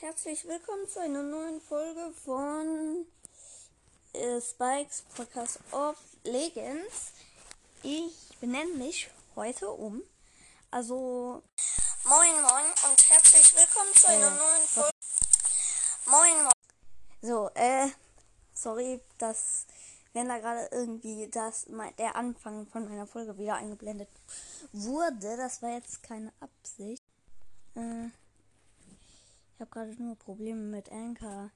herzlich willkommen zu einer neuen Folge von äh, Spikes Podcast of Legends. Ich benenne mich heute um. Also, moin moin und herzlich willkommen zu einer äh, neuen Folge. Moin moin. So, äh, sorry, dass wenn da gerade irgendwie das der Anfang von meiner Folge wieder eingeblendet wurde, das war jetzt keine Absicht. Äh, ich habe gerade nur Probleme mit Anchor.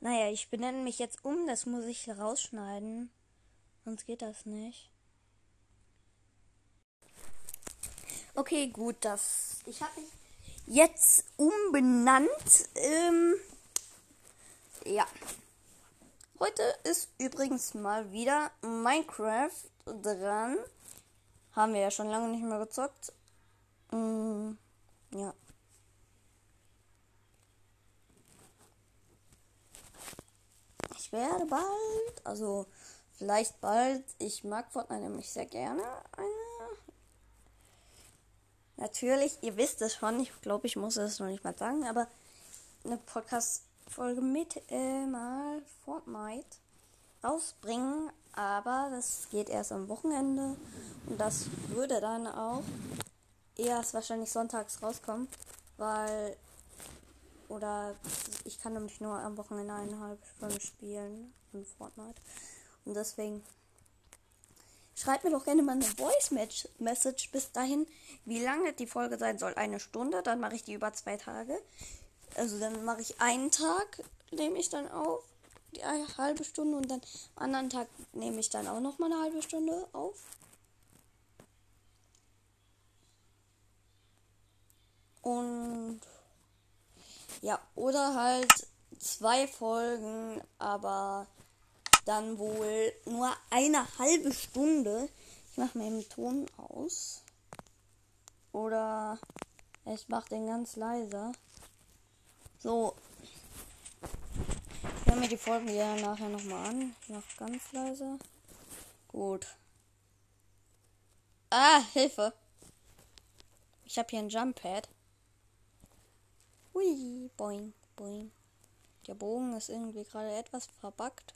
Naja, ich benenne mich jetzt um, das muss ich rausschneiden. Sonst geht das nicht. Okay, gut, das. Ich habe mich jetzt umbenannt. Ähm, ja. Heute ist übrigens mal wieder Minecraft dran. Haben wir ja schon lange nicht mehr gezockt. Mm, ja. Ich werde bald, also vielleicht bald, ich mag Fortnite nämlich sehr gerne. Natürlich, ihr wisst es schon, ich glaube, ich muss es noch nicht mal sagen, aber eine Podcast-Folge mit äh, mal Fortnite rausbringen, aber das geht erst am Wochenende und das würde dann auch erst wahrscheinlich sonntags rauskommen, weil oder ich kann nämlich nur am Wochenende eineinhalb Stunden spielen in Fortnite und deswegen schreibt mir doch gerne mal eine Voice Message bis dahin, wie lange die Folge sein soll. Eine Stunde, dann mache ich die über zwei Tage. Also dann mache ich einen Tag, nehme ich dann auf, die halbe Stunde und dann anderen Tag nehme ich dann auch noch mal eine halbe Stunde auf. Und ja, oder halt zwei Folgen, aber dann wohl nur eine halbe Stunde. Ich mache mir den Ton aus. Oder ich mache den ganz leise. So. Ich höre mir die Folgen ja nachher nochmal an. Ich mache ganz leise. Gut. Ah, Hilfe. Ich habe hier ein Jump Pad. Hui, boing, boing. Der Bogen ist irgendwie gerade etwas verbuggt.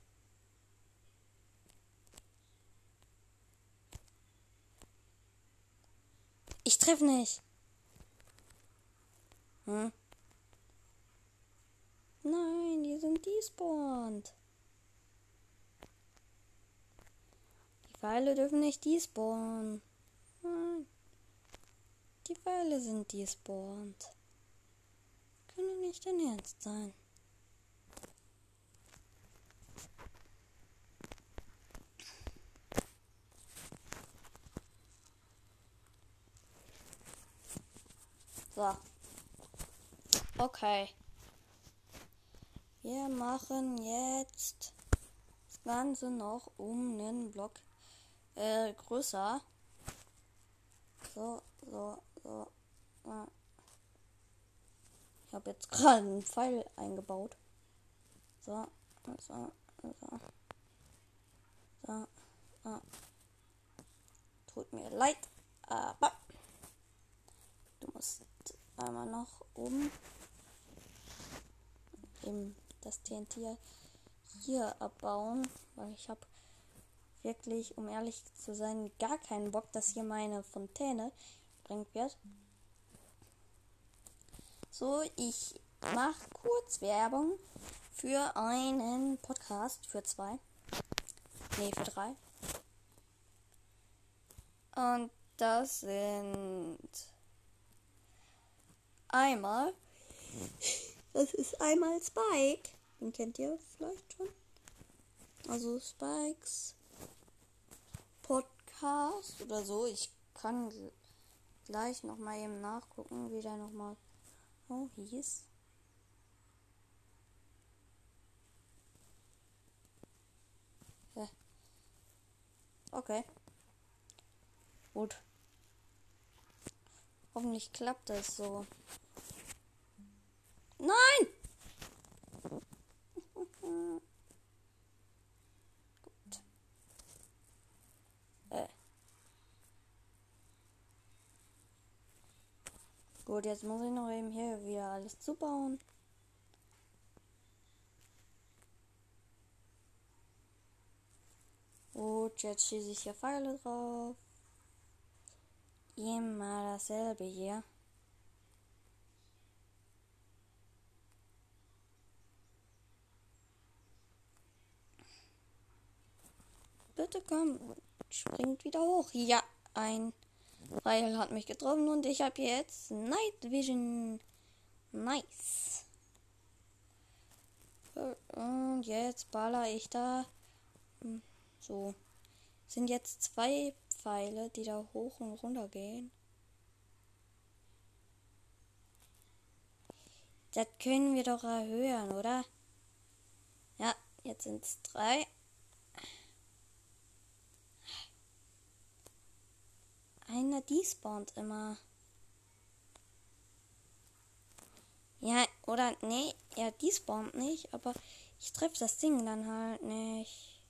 Ich treffe nicht. Hm? Nein, die sind despawned. Die Pfeile dürfen nicht despawnen. Nein. Die Pfeile sind despawned nicht dein Ernst sein. So. Okay. Wir machen jetzt das Ganze noch um einen Block äh, größer. So, so, so. Ja. Ich habe jetzt gerade einen Pfeil eingebaut. So, so, so. So, so. Tut mir leid, aber du musst einmal noch oben eben das TNT hier abbauen, weil ich habe wirklich, um ehrlich zu sein, gar keinen Bock, dass hier meine Fontäne bringt wird. So, ich mache kurz Werbung für einen Podcast für zwei. Nee, für drei. Und das sind einmal. Das ist einmal Spike. Den kennt ihr vielleicht schon. Also Spikes Podcast oder so. Ich kann gleich noch mal eben nachgucken, wie der noch Oh, hieß. Ja. Okay. Gut. Hoffentlich klappt das so. Nein! Gut, jetzt muss ich noch eben hier wieder alles zubauen. Gut, jetzt schieße ich hier Pfeile drauf. Immer dasselbe hier. Bitte komm, springt wieder hoch. Ja, ein Pfeil hat mich getroffen und ich habe jetzt Night Vision. Nice. Und jetzt baller ich da. Hm, so. Sind jetzt zwei Pfeile, die da hoch und runter gehen. Das können wir doch erhöhen, oder? Ja, jetzt sind es drei. Einer despawnt immer. Ja, oder nee, er despawnt nicht, aber ich treffe das Ding dann halt nicht.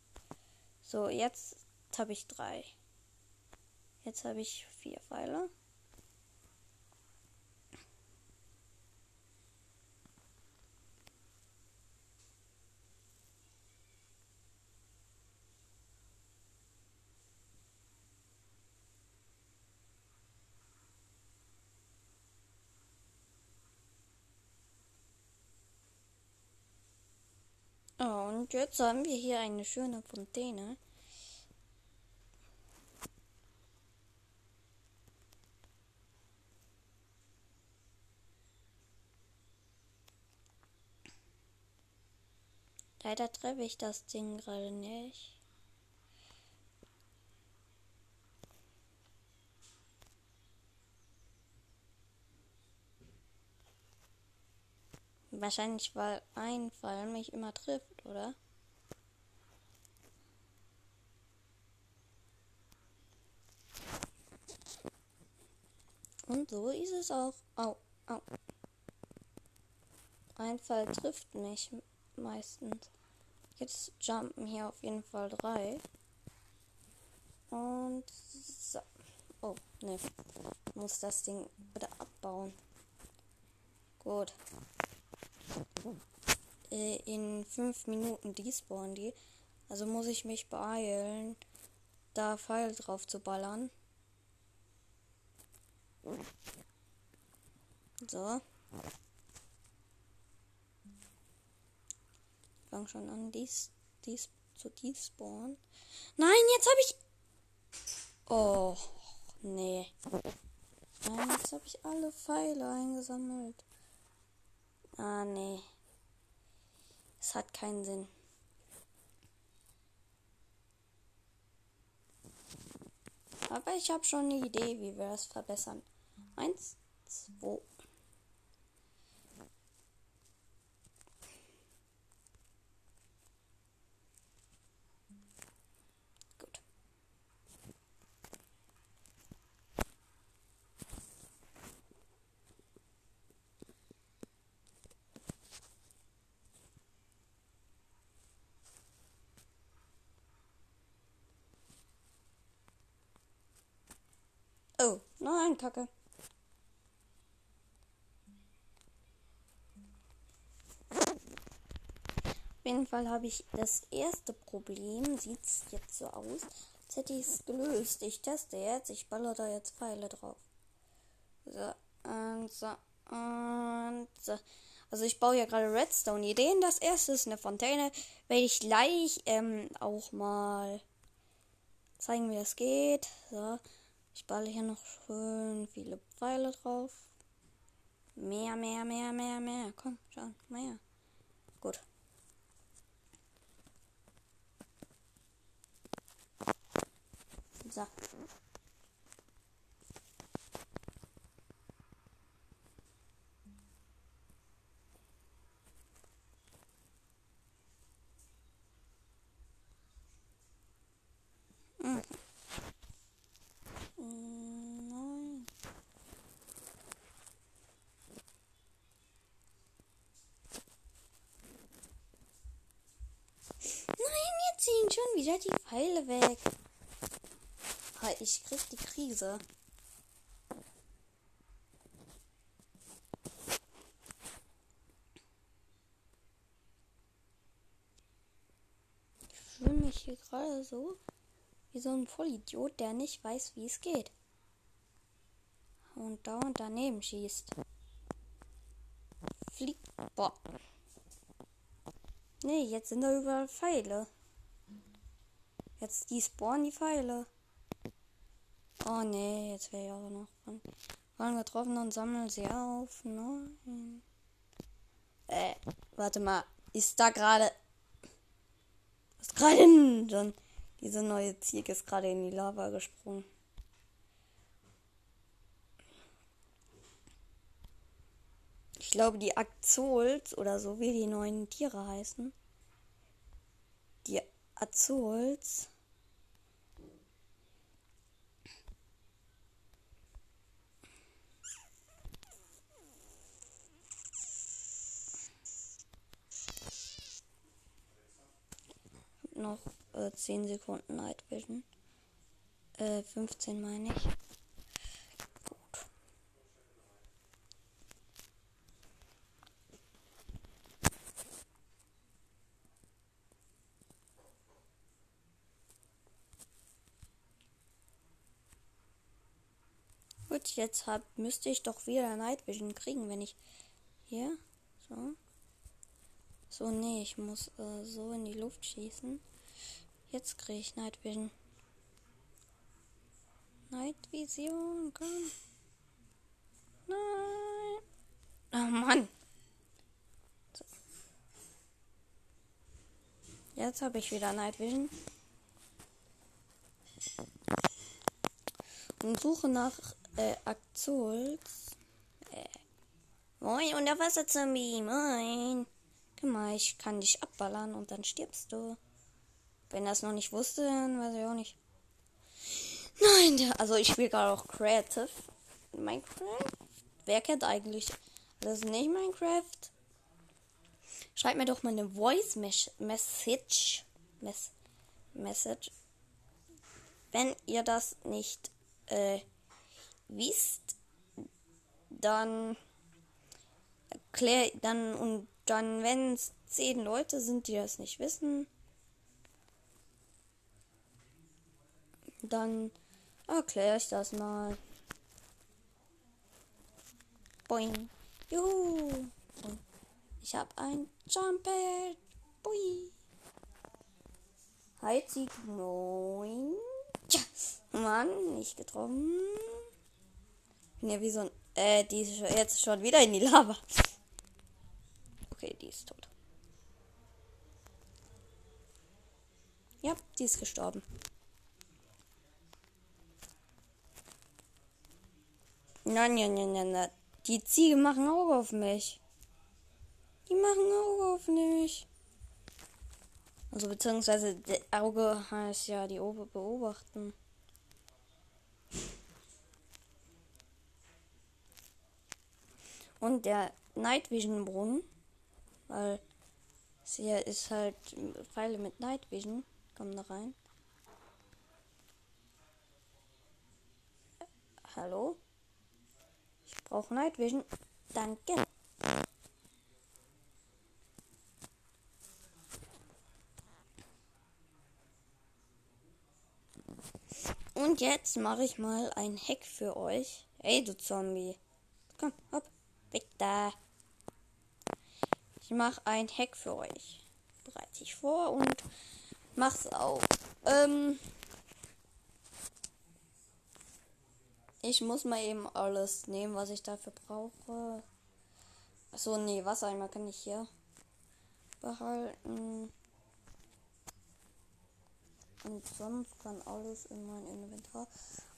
So, jetzt habe ich drei. Jetzt habe ich vier Pfeile. Oh, und jetzt haben wir hier eine schöne Fontäne. Leider treffe ich das Ding gerade nicht. Wahrscheinlich, weil ein Fall mich immer trifft, oder? Und so ist es auch. Au, au. Ein Fall trifft mich meistens. Jetzt jumpen hier auf jeden Fall drei. Und so. Oh, ne. Muss das Ding wieder abbauen. Gut. Äh, in fünf Minuten despawnen die. Also muss ich mich beeilen, da Pfeil drauf zu ballern. So. Fang schon an, dies, dies zu despawnen. Nein, jetzt habe ich. Oh, nee. Nein, jetzt habe ich alle Pfeile eingesammelt. Ah, nee. Es hat keinen Sinn. Aber ich habe schon eine Idee, wie wir das verbessern. Eins, zwei, Oh, nein, Kacke. Auf jeden Fall habe ich das erste Problem. Sieht es jetzt so aus, als hätte ich es gelöst. Ich teste jetzt. Ich baller da jetzt Pfeile drauf. So, und so, und so. Also ich baue ja gerade Redstone-Ideen. Das erste ist eine Fontäne. Werde ich gleich ähm, auch mal zeigen, wie das geht. So. Ich balle hier noch schön viele Pfeile drauf. Mehr, mehr, mehr, mehr, mehr. Komm, schon, mehr. Gut. So. ziehen wieder halt die Pfeile weg. Halt, ich krieg die Krise. Ich fühle mich hier gerade so wie so ein Vollidiot, der nicht weiß, wie es geht. Und dauernd daneben schießt. Fliegt. Boah. Nee, jetzt sind da überall Pfeile. Jetzt die spawnen die Pfeile. Oh nee, jetzt wäre ich auch noch dran. Fallen getroffen und sammeln sie auf. Nein. Äh, warte mal. Ist da gerade. Was gerade denn? Diese neue Ziege ist gerade in die Lava gesprungen. Ich glaube, die Azols oder so wie die neuen Tiere heißen. Die Azols. noch äh, 10 Sekunden Night Vision. Äh, 15 meine ich. Gut, jetzt hab, müsste ich doch wieder Night Vision kriegen, wenn ich hier so so nee, ich muss äh, so in die Luft schießen. Jetzt kriege ich Night Vision. Night Vision, komm. Nein. Oh Mann. So. Jetzt habe ich wieder Night Vision. Und suche nach äh, Axols. Äh. Moin, Unterwasser-Zombie. Moin. Guck mal, ich kann dich abballern und dann stirbst du. Wenn es noch nicht wusste, dann weiß ich auch nicht. Nein, also ich spiele gerade auch Creative. Minecraft? Wer kennt eigentlich das ist nicht Minecraft? Schreibt mir doch mal eine Voice Message. Mess Message. Wenn ihr das nicht äh, wisst, dann erklär dann und dann, wenn es zehn Leute sind, die das nicht wissen, dann erkläre ich das mal. Boing. Juhu. Ich habe ein Jumper. Bui. Sie moin. Tja. Mann, nicht getroffen. Ne, wie so ein. Äh, die ist jetzt schon wieder in die Lava. Okay, die ist tot. Ja, die ist gestorben. Nein, nein, nein, nein, nein. Die Ziege machen Auge auf mich. Die machen Auge auf mich. Also beziehungsweise Auge heißt ja die Ober beobachten. Und der Night Vision Brunnen weil hier ist halt Pfeile mit Night Vision. Kommen da rein. Hallo? Ich brauche Night Vision. Danke. Und jetzt mache ich mal ein Hack für euch. Ey, du Zombie. Komm, hopp. Da. Ich mache ein Hack für euch. Bereite ich vor und mach's auf. Ähm ich muss mal eben alles nehmen, was ich dafür brauche. Achso, nee, Wassereimer kann ich hier behalten. Und sonst kann alles in mein Inventar.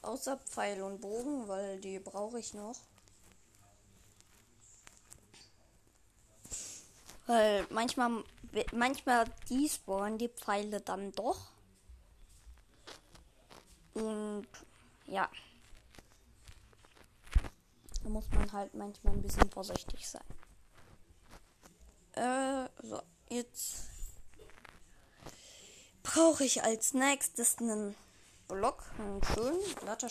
Außer Pfeil und Bogen, weil die brauche ich noch. Weil manchmal, manchmal die spawnen die Pfeile dann doch. Und ja. Da muss man halt manchmal ein bisschen vorsichtig sein. Äh, so, jetzt brauche ich als nächstes einen Block, einen schönen glatter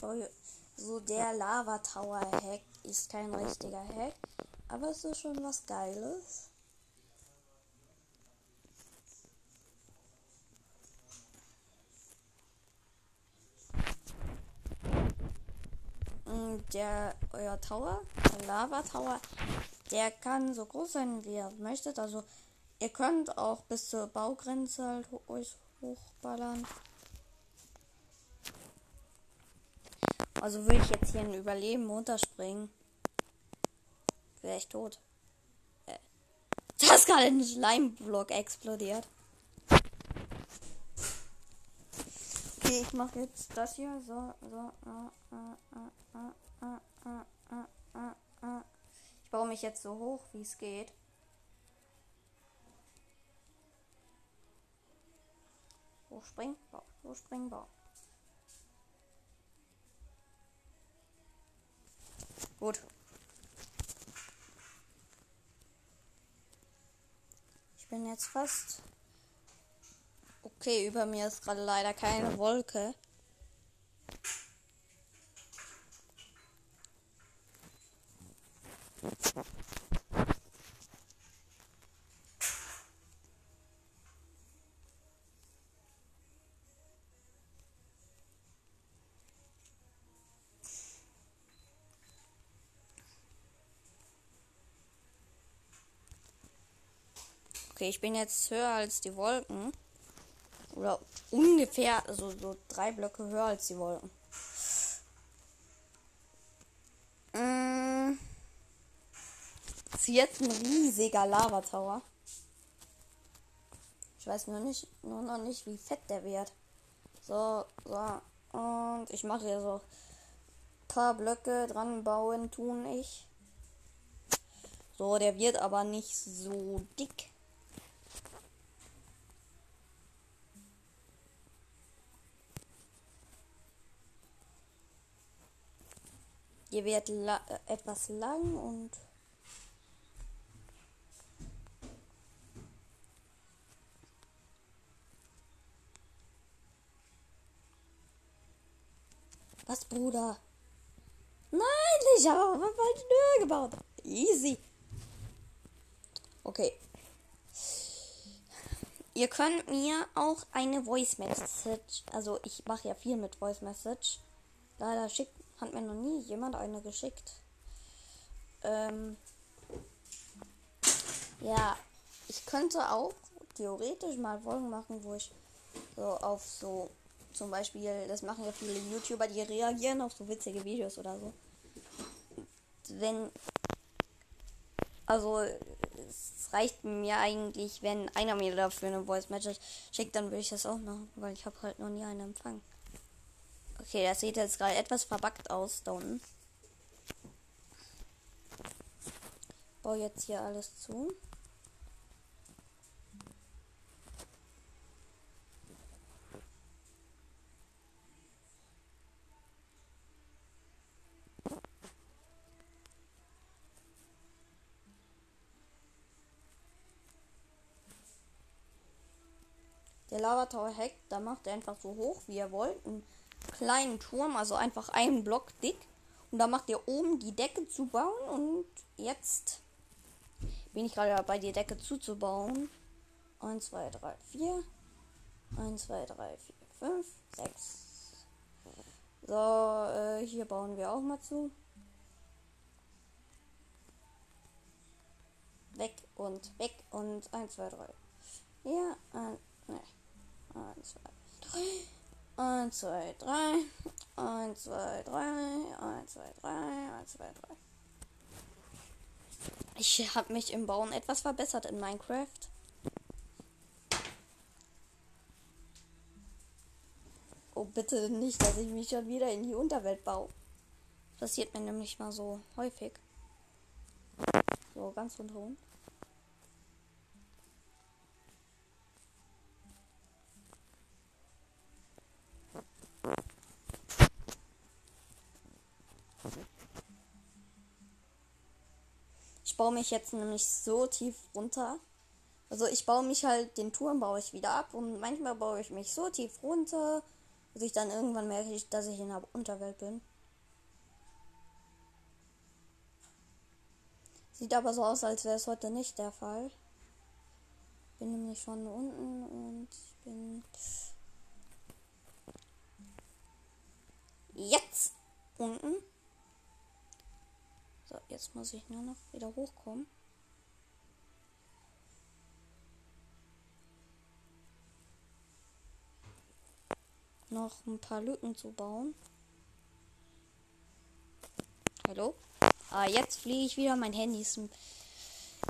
So der Lava Tower Hack ist kein richtiger Hack, aber es ist schon was Geiles. Mm, der euer Tower, der Lava Tower, der kann so groß sein, wie ihr möchtet. Also ihr könnt auch bis zur Baugrenze halt euch hochballern. Also würde ich jetzt hier ein Überleben runterspringen, wäre ich tot. Äh, da ist gerade ein Schleimblock explodiert. Okay, ich mache jetzt das hier. So, so. Ich baue mich jetzt so hoch, wie es geht. Hochspringen, Bau, hochspringen, Bau. Gut. Ich bin jetzt fast. Okay, über mir ist gerade leider keine Wolke. Okay, ich bin jetzt höher als die Wolken. Oder ungefähr, also so drei Blöcke höher als die Wolken. Mm. Ist jetzt ein riesiger Lava-Tower. Ich weiß nur nicht, nur noch nicht, wie fett der wird. So, so. Und ich mache hier so ein paar Blöcke dran bauen, tun ich. So, der wird aber nicht so dick. Ihr werdet la äh, etwas lang und Was, Bruder? Nein, ich habe falsche Tür gebaut. Easy. Okay. Ihr könnt mir auch eine Voice Message, also ich mache ja viel mit Voice Message. Leider schickt hat mir noch nie jemand eine geschickt. Ähm, ja, ich könnte auch theoretisch mal Folgen machen, wo ich so auf so zum Beispiel, das machen ja viele YouTuber, die reagieren auf so witzige Videos oder so. Wenn, also es reicht mir eigentlich, wenn einer mir dafür eine Voice Message schickt, dann würde ich das auch machen, weil ich habe halt noch nie einen empfangen. Okay, das sieht jetzt gerade etwas verbackt aus da unten. Baue jetzt hier alles zu. Der Lava Tower Hack, da macht er einfach so hoch, wie er wollt. Und kleinen Turm, also einfach einen Block dick. Und da macht ihr oben die Decke zu bauen. Und jetzt bin ich gerade dabei, die Decke zuzubauen. 1, 2, 3, 4. 1, 2, 3, 4, 5, 6. So, äh, hier bauen wir auch mal zu. Weg und weg und 1, 2, 3. Ja, ein, ne. 1, 2, 3. 1, 2, 3. 1, 2, 3. 1, 2, 3. 1, 2, 3. Ich habe mich im Bauen etwas verbessert in Minecraft. Oh, bitte nicht, dass ich mich schon wieder in die Unterwelt baue. Das passiert mir nämlich mal so häufig. So, ganz rundherum. Baue mich jetzt nämlich so tief runter. Also ich baue mich halt, den Turm baue ich wieder ab und manchmal baue ich mich so tief runter, Bis ich dann irgendwann merke, dass ich in der Unterwelt bin. Sieht aber so aus, als wäre es heute nicht der Fall. Bin nämlich schon unten und ich bin jetzt unten. So, jetzt muss ich nur noch wieder hochkommen. Noch ein paar Lücken zu bauen. Hallo? Ah, jetzt fliege ich wieder. Mein Handy ist,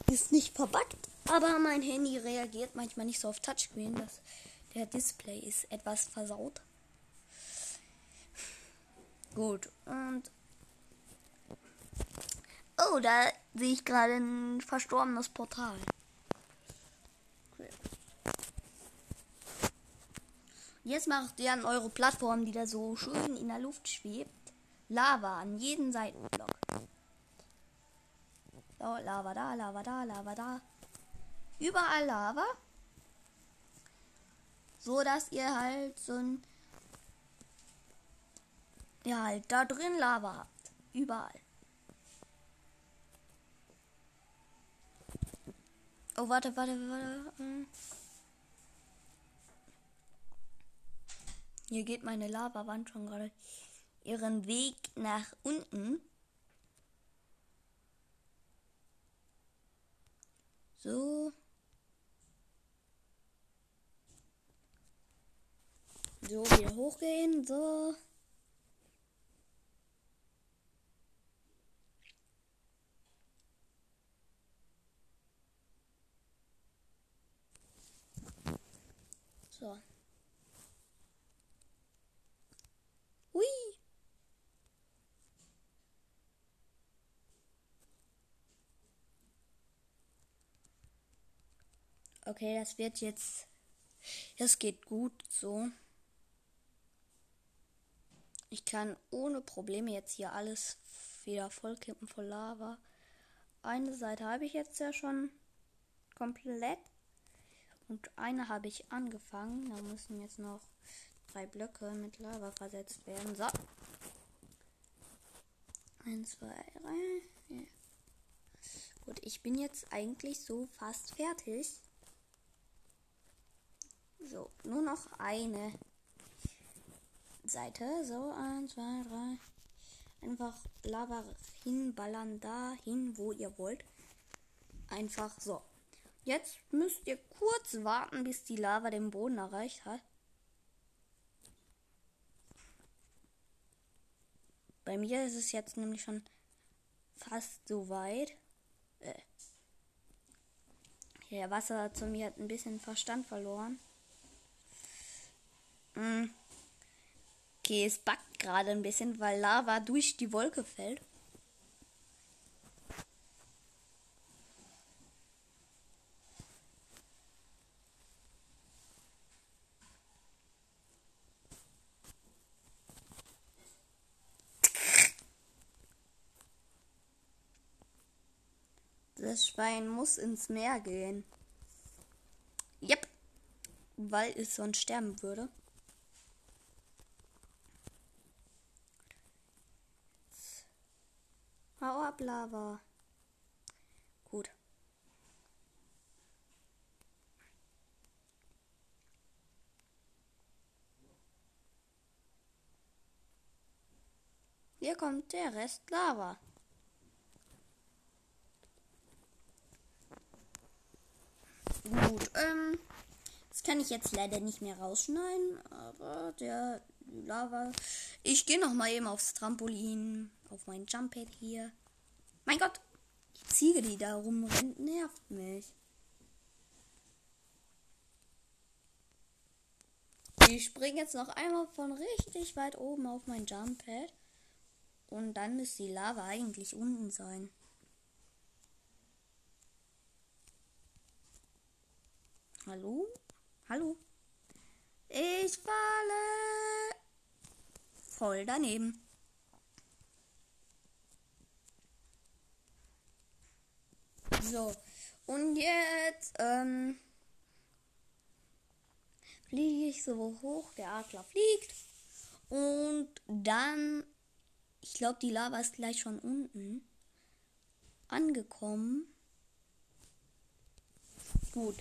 ist nicht verbuggt, aber mein Handy reagiert manchmal nicht so auf Touchscreen. Das, der Display ist etwas versaut. Gut, und. Oh, da sehe ich gerade ein verstorbenes Portal. Okay. Jetzt macht ihr an eure Plattform, die da so schön in der Luft schwebt, Lava an jeden Seitenblock. So, Lava da, Lava da, Lava da. Überall Lava. So dass ihr halt so ein. Ja, halt da drin Lava habt. Überall. Oh, warte, warte, warte. Hm. Hier geht meine Lavawand schon gerade ihren Weg nach unten. So. So, wieder hochgehen. So. So. Hui. Okay, das wird jetzt. Es geht gut so. Ich kann ohne Probleme jetzt hier alles wieder vollkippen voll Lava. Eine Seite habe ich jetzt ja schon komplett. Und eine habe ich angefangen. Da müssen jetzt noch drei Blöcke mit Lava versetzt werden. So. Eins, zwei, drei. Ja. Gut, ich bin jetzt eigentlich so fast fertig. So, nur noch eine Seite. So, eins, zwei, drei. Einfach Lava hinballern dahin, wo ihr wollt. Einfach so. Jetzt müsst ihr kurz warten, bis die Lava den Boden erreicht hat. Bei mir ist es jetzt nämlich schon fast so weit. Äh. Der Wasser zu mir hat ein bisschen Verstand verloren. Hm. Okay, es backt gerade ein bisschen, weil Lava durch die Wolke fällt. Das Schwein muss ins Meer gehen. Yep. Weil es sonst sterben würde. Hau ab, Lava. Gut. Hier kommt der Rest Lava. Gut, ähm, das kann ich jetzt leider nicht mehr rausschneiden, aber der Lava. Ich gehe noch mal eben aufs Trampolin auf mein Jumppad hier. Mein Gott, die Ziege, die da rumrennt, nervt mich. Ich springe jetzt noch einmal von richtig weit oben auf mein Jumppad. Und dann müsste die Lava eigentlich unten sein. Hallo? Hallo? Ich falle voll daneben. So, und jetzt ähm, fliege ich so hoch, der Adler fliegt. Und dann, ich glaube, die Lava ist gleich schon unten angekommen. Gut.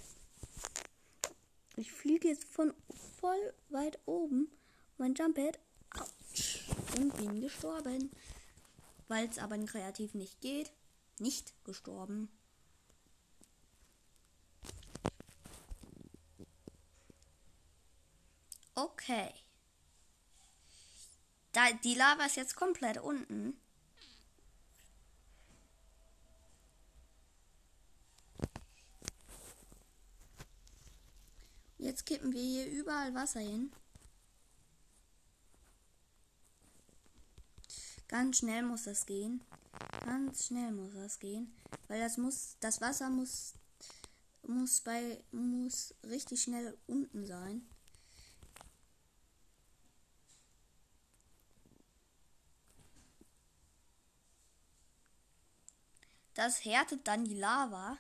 Ich fliege jetzt von voll weit oben. Mein Jumppad. Autsch. Und bin gestorben. Weil es aber in Kreativ nicht geht. Nicht gestorben. Okay. Da, die Lava ist jetzt komplett unten. Jetzt kippen wir hier überall Wasser hin. Ganz schnell muss das gehen. Ganz schnell muss das gehen. Weil das muss, das Wasser muss, muss bei, muss richtig schnell unten sein. Das härtet dann die Lava.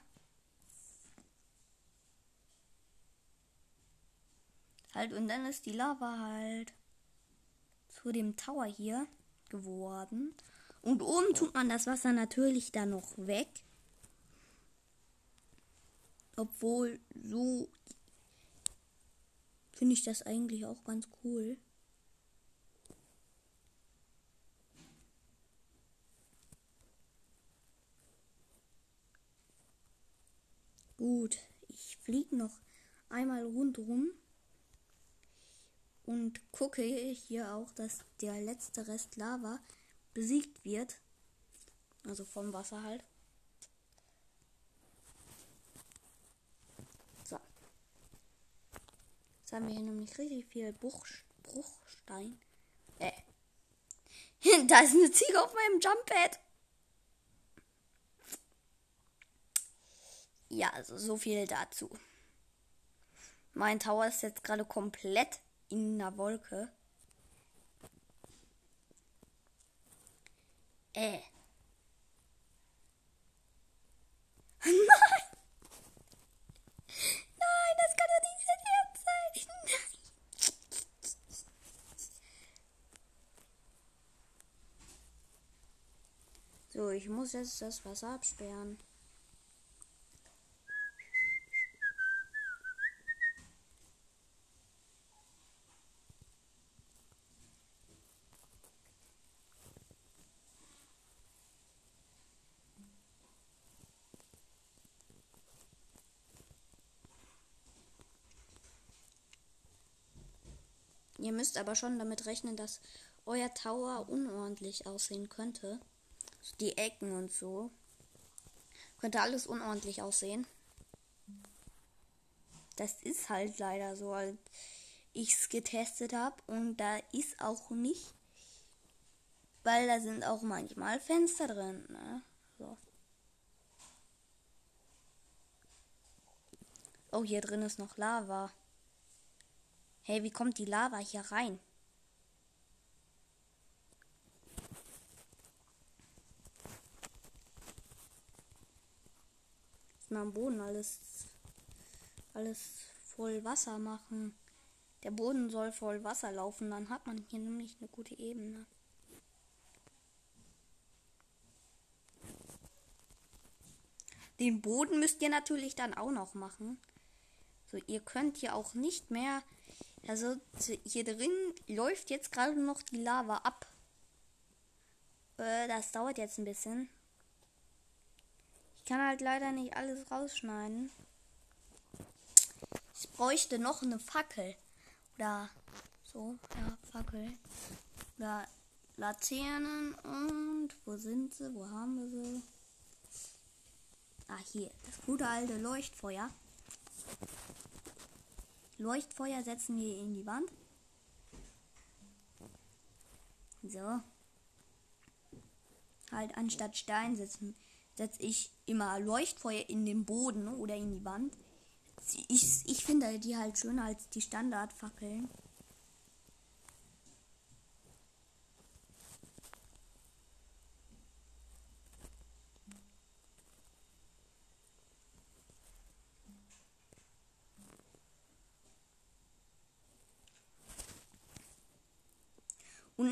Halt, und dann ist die Lava halt zu dem Tower hier geworden. Und oben tut man das Wasser natürlich dann noch weg. Obwohl, so finde ich das eigentlich auch ganz cool. Gut, ich fliege noch einmal rundherum und gucke hier auch, dass der letzte Rest Lava besiegt wird. Also vom Wasser halt. So. Jetzt haben wir hier nämlich richtig viel Bruch, Bruchstein. Äh. da ist eine Ziege auf meinem Jumppad. Ja, also so viel dazu. Mein Tower ist jetzt gerade komplett in einer Wolke. Äh. Nein! Nein, das kann doch nicht ernst sein. Nein. So, ich muss jetzt das Wasser absperren. Ihr müsst aber schon damit rechnen, dass euer Tower unordentlich aussehen könnte. Die Ecken und so. Könnte alles unordentlich aussehen. Das ist halt leider so, als ich es getestet habe. Und da ist auch nicht. Weil da sind auch manchmal Fenster drin. Ne? So. Oh, hier drin ist noch Lava. Hey, wie kommt die Lava hier rein? Mal am Boden alles, alles voll Wasser machen. Der Boden soll voll Wasser laufen, dann hat man hier nämlich eine gute Ebene. Den Boden müsst ihr natürlich dann auch noch machen. So, ihr könnt hier auch nicht mehr also hier drin läuft jetzt gerade noch die Lava ab. Äh, das dauert jetzt ein bisschen. Ich kann halt leider nicht alles rausschneiden. Ich bräuchte noch eine Fackel. Oder so, ja, Fackel. Oder Laternen und wo sind sie? Wo haben wir sie? Ah, hier. Das gute alte Leuchtfeuer. Leuchtfeuer setzen wir in die Wand. So. Halt anstatt Stein setzen, setze ich immer Leuchtfeuer in den Boden oder in die Wand. Ich, ich finde die halt schöner als die Standardfackeln.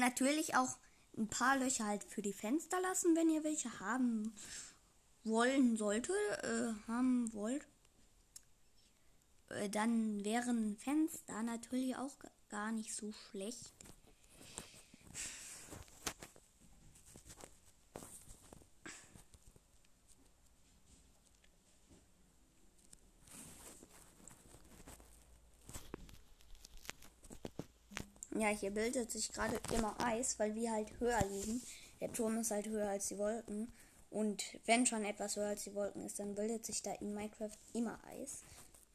Natürlich auch ein paar Löcher halt für die Fenster lassen, wenn ihr welche haben wollen sollte, äh, haben wollt. Äh, dann wären Fenster natürlich auch gar nicht so schlecht. Ja, hier bildet sich gerade immer Eis, weil wir halt höher liegen. Der Turm ist halt höher als die Wolken. Und wenn schon etwas höher als die Wolken ist, dann bildet sich da in Minecraft immer Eis.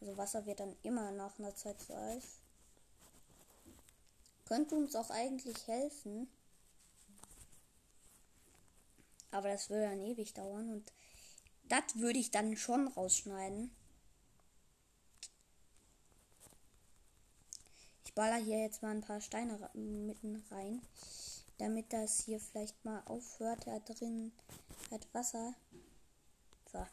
Also Wasser wird dann immer nach einer Zeit zu Eis. Könnte uns auch eigentlich helfen. Aber das würde dann ewig dauern und das würde ich dann schon rausschneiden. Ich baller hier jetzt mal ein paar Steine mitten rein, damit das hier vielleicht mal aufhört. Da drin hat Wasser. So.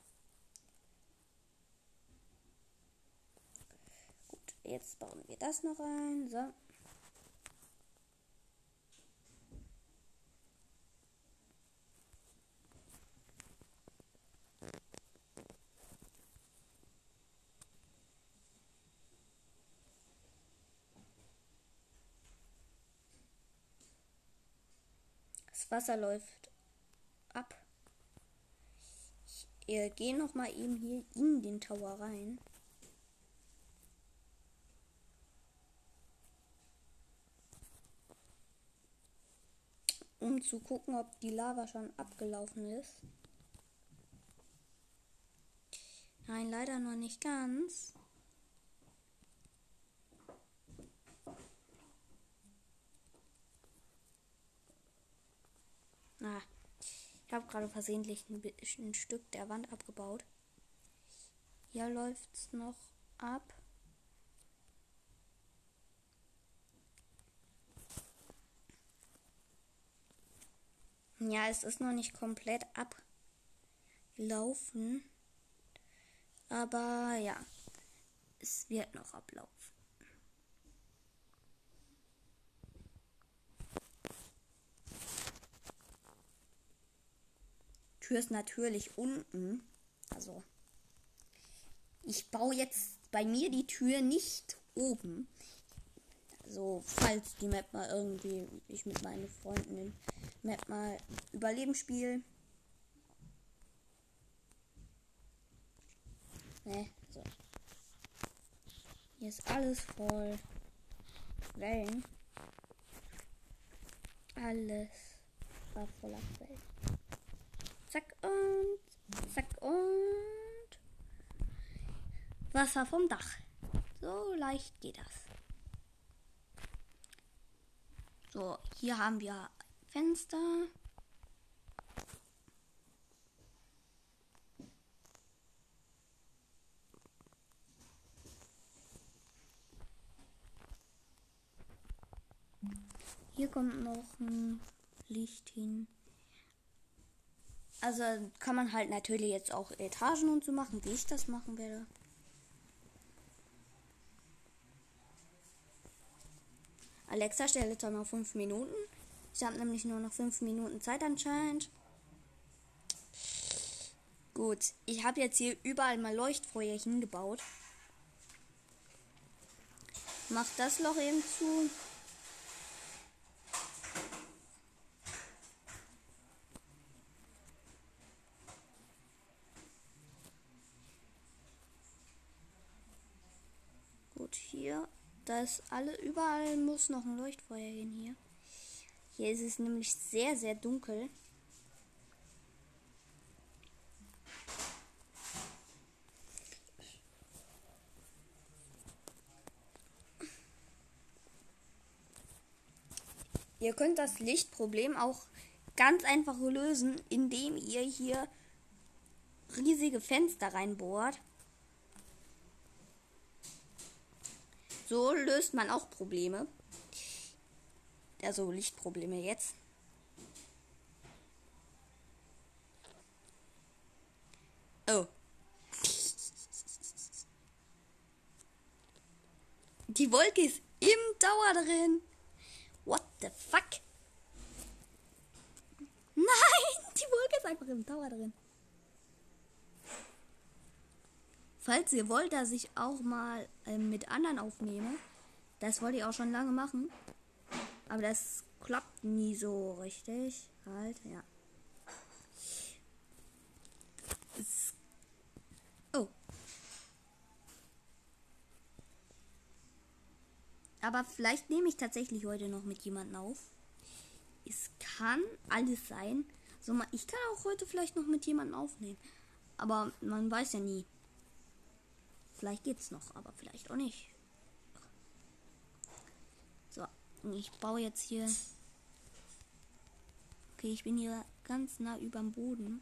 Gut, jetzt bauen wir das noch rein. So. Wasser läuft ab. Ich äh, gehe noch mal eben hier in den Tower rein. Um zu gucken, ob die Lava schon abgelaufen ist. Nein, leider noch nicht ganz. Ah, ich habe gerade versehentlich ein, ein Stück der Wand abgebaut. Hier läuft es noch ab. Ja, es ist noch nicht komplett ablaufen. Aber ja, es wird noch ablaufen. Tür ist natürlich unten. Also, ich baue jetzt bei mir die Tür nicht oben. Also, falls die Map mal irgendwie, ich mit meinen Freunden den Map mal Überleben spiele. Ne, so. Hier ist alles voll. Wellen. Alles war voller Quellen. Zack und zack und Wasser vom Dach. So leicht geht das. So, hier haben wir Fenster. Hier kommt noch ein Licht hin. Also kann man halt natürlich jetzt auch Etagen und so machen, wie ich das machen werde. Alexa, stelle jetzt noch 5 Minuten. Ich habe nämlich nur noch 5 Minuten Zeit anscheinend. Gut, ich habe jetzt hier überall mal Leuchtfeuer hingebaut. Mach das Loch eben zu. Das alle überall muss noch ein Leuchtfeuer hin hier. Hier ist es nämlich sehr sehr dunkel. Ihr könnt das Lichtproblem auch ganz einfach lösen, indem ihr hier riesige Fenster reinbohrt. So löst man auch Probleme. Also Lichtprobleme jetzt. Oh. Die Wolke ist im Dauer drin. What the fuck? Nein, die Wolke ist einfach im Dauer drin. Falls ihr wollt, dass ich auch mal äh, mit anderen aufnehme, das wollte ich auch schon lange machen. Aber das klappt nie so richtig. Halt, ja. Oh. Aber vielleicht nehme ich tatsächlich heute noch mit jemandem auf. Es kann alles sein. So, ich kann auch heute vielleicht noch mit jemandem aufnehmen. Aber man weiß ja nie. Vielleicht geht's noch, aber vielleicht auch nicht. So, ich baue jetzt hier. Okay, ich bin hier ganz nah über dem Boden.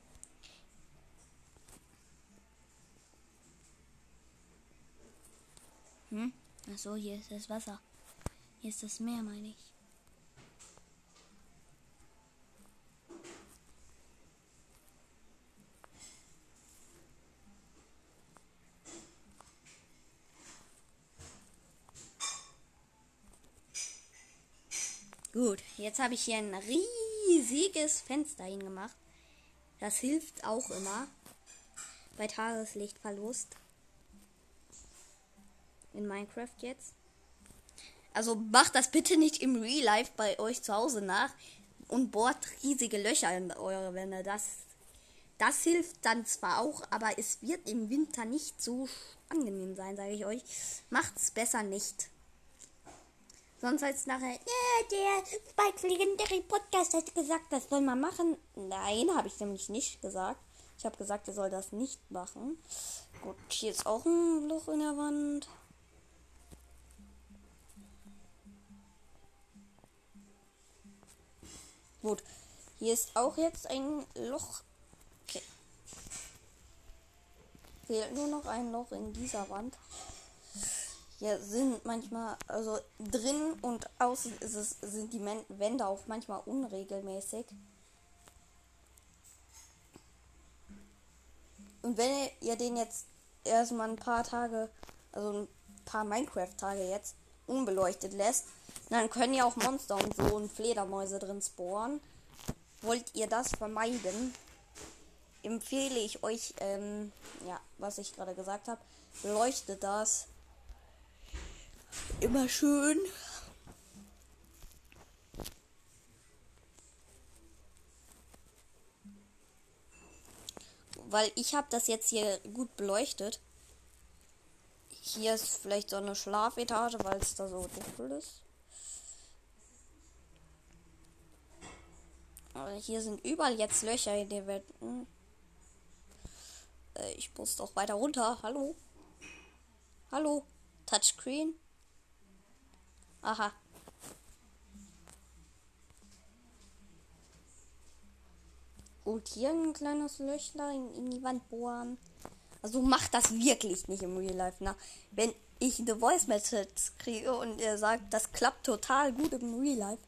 Hm? Achso, hier ist das Wasser. Hier ist das Meer, meine ich. Gut, jetzt habe ich hier ein riesiges Fenster hingemacht. Das hilft auch immer bei Tageslichtverlust. In Minecraft jetzt. Also macht das bitte nicht im Real Life bei euch zu Hause nach und bohrt riesige Löcher in eure Wände. Das, das hilft dann zwar auch, aber es wird im Winter nicht so angenehm sein, sage ich euch. Macht's besser nicht. Sonst heißt es nachher, yeah, der Spike Legendary Podcast hat gesagt, das soll man machen. Nein, habe ich nämlich nicht gesagt. Ich habe gesagt, er soll das nicht machen. Gut, hier ist auch ein Loch in der Wand. Gut, hier ist auch jetzt ein Loch. Okay. Fehlt nur noch ein Loch in dieser Wand ja, sind manchmal, also drin und außen ist es, sind die Wände auch manchmal unregelmäßig. Und wenn ihr den jetzt erstmal ein paar Tage, also ein paar Minecraft-Tage jetzt unbeleuchtet lässt, dann können ja auch Monster und so und Fledermäuse drin spawnen. Wollt ihr das vermeiden, empfehle ich euch, ähm, ja, was ich gerade gesagt habe, beleuchtet das Immer schön. Weil ich habe das jetzt hier gut beleuchtet. Hier ist vielleicht so eine Schlafetage, weil es da so dunkel ist. Aber hier sind überall jetzt Löcher in den Wänden. Äh, ich muss doch weiter runter. Hallo? Hallo? Touchscreen? Aha. Und hier ein kleines Löchlein in die Wand bohren. Also macht das wirklich nicht im Real Life. Na, wenn ich eine Voice Message kriege und er sagt, das klappt total gut im Real Life,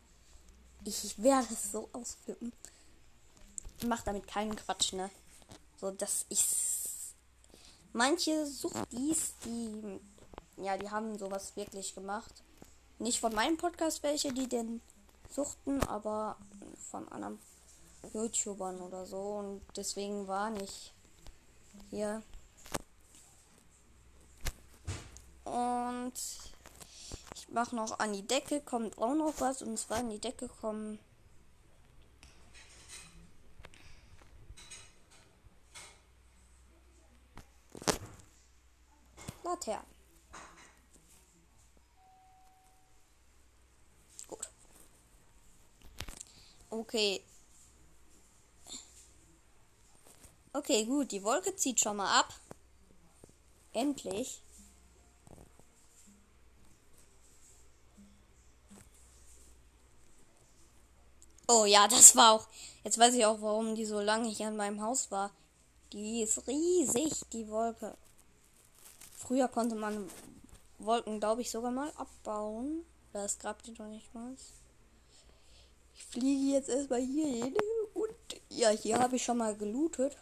ich werde es so ausflippen. Mach damit keinen Quatsch, ne? So, dass ich. Manche Suchtis, die. Ja, die haben sowas wirklich gemacht. Nicht von meinem Podcast welche, die den suchten, aber von anderen YouTubern oder so. Und deswegen war nicht hier. Und ich mache noch an die Decke, kommt auch noch was. Und zwar an die Decke kommen. Laternen. Okay. Okay, gut. Die Wolke zieht schon mal ab. Endlich. Oh ja, das war auch. Jetzt weiß ich auch, warum die so lange hier an meinem Haus war. Die ist riesig, die Wolke. Früher konnte man Wolken, glaube ich, sogar mal abbauen. Das gab die doch nicht mal. Ich fliege jetzt erstmal hier hin. Und ja, hier habe ich schon mal gelootet.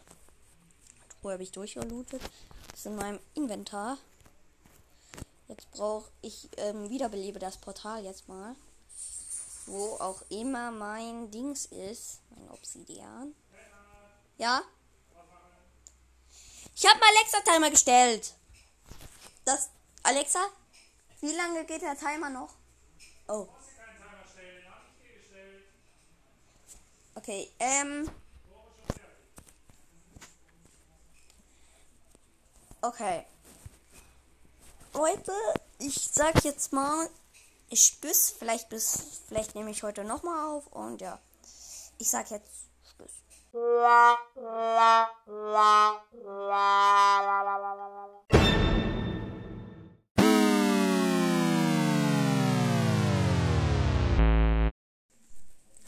Wo habe ich durchgelootet? Das ist in meinem Inventar. Jetzt brauche ich ähm, wiederbelebe das Portal jetzt mal. Wo auch immer mein Dings ist. Mein Obsidian. Ja? Ich habe mal Alexa-Timer gestellt. Das. Alexa? Wie lange geht der Timer noch? Oh. Okay, ähm. Okay. Leute, ich sag jetzt mal, ich bis, vielleicht bis, vielleicht nehme ich heute nochmal auf und ja. Ich sag jetzt Tschüss.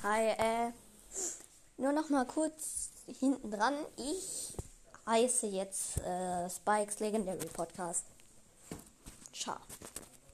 Hi, äh, nur noch mal kurz hinten dran. Ich heiße jetzt äh, Spikes Legendary Podcast. Ciao.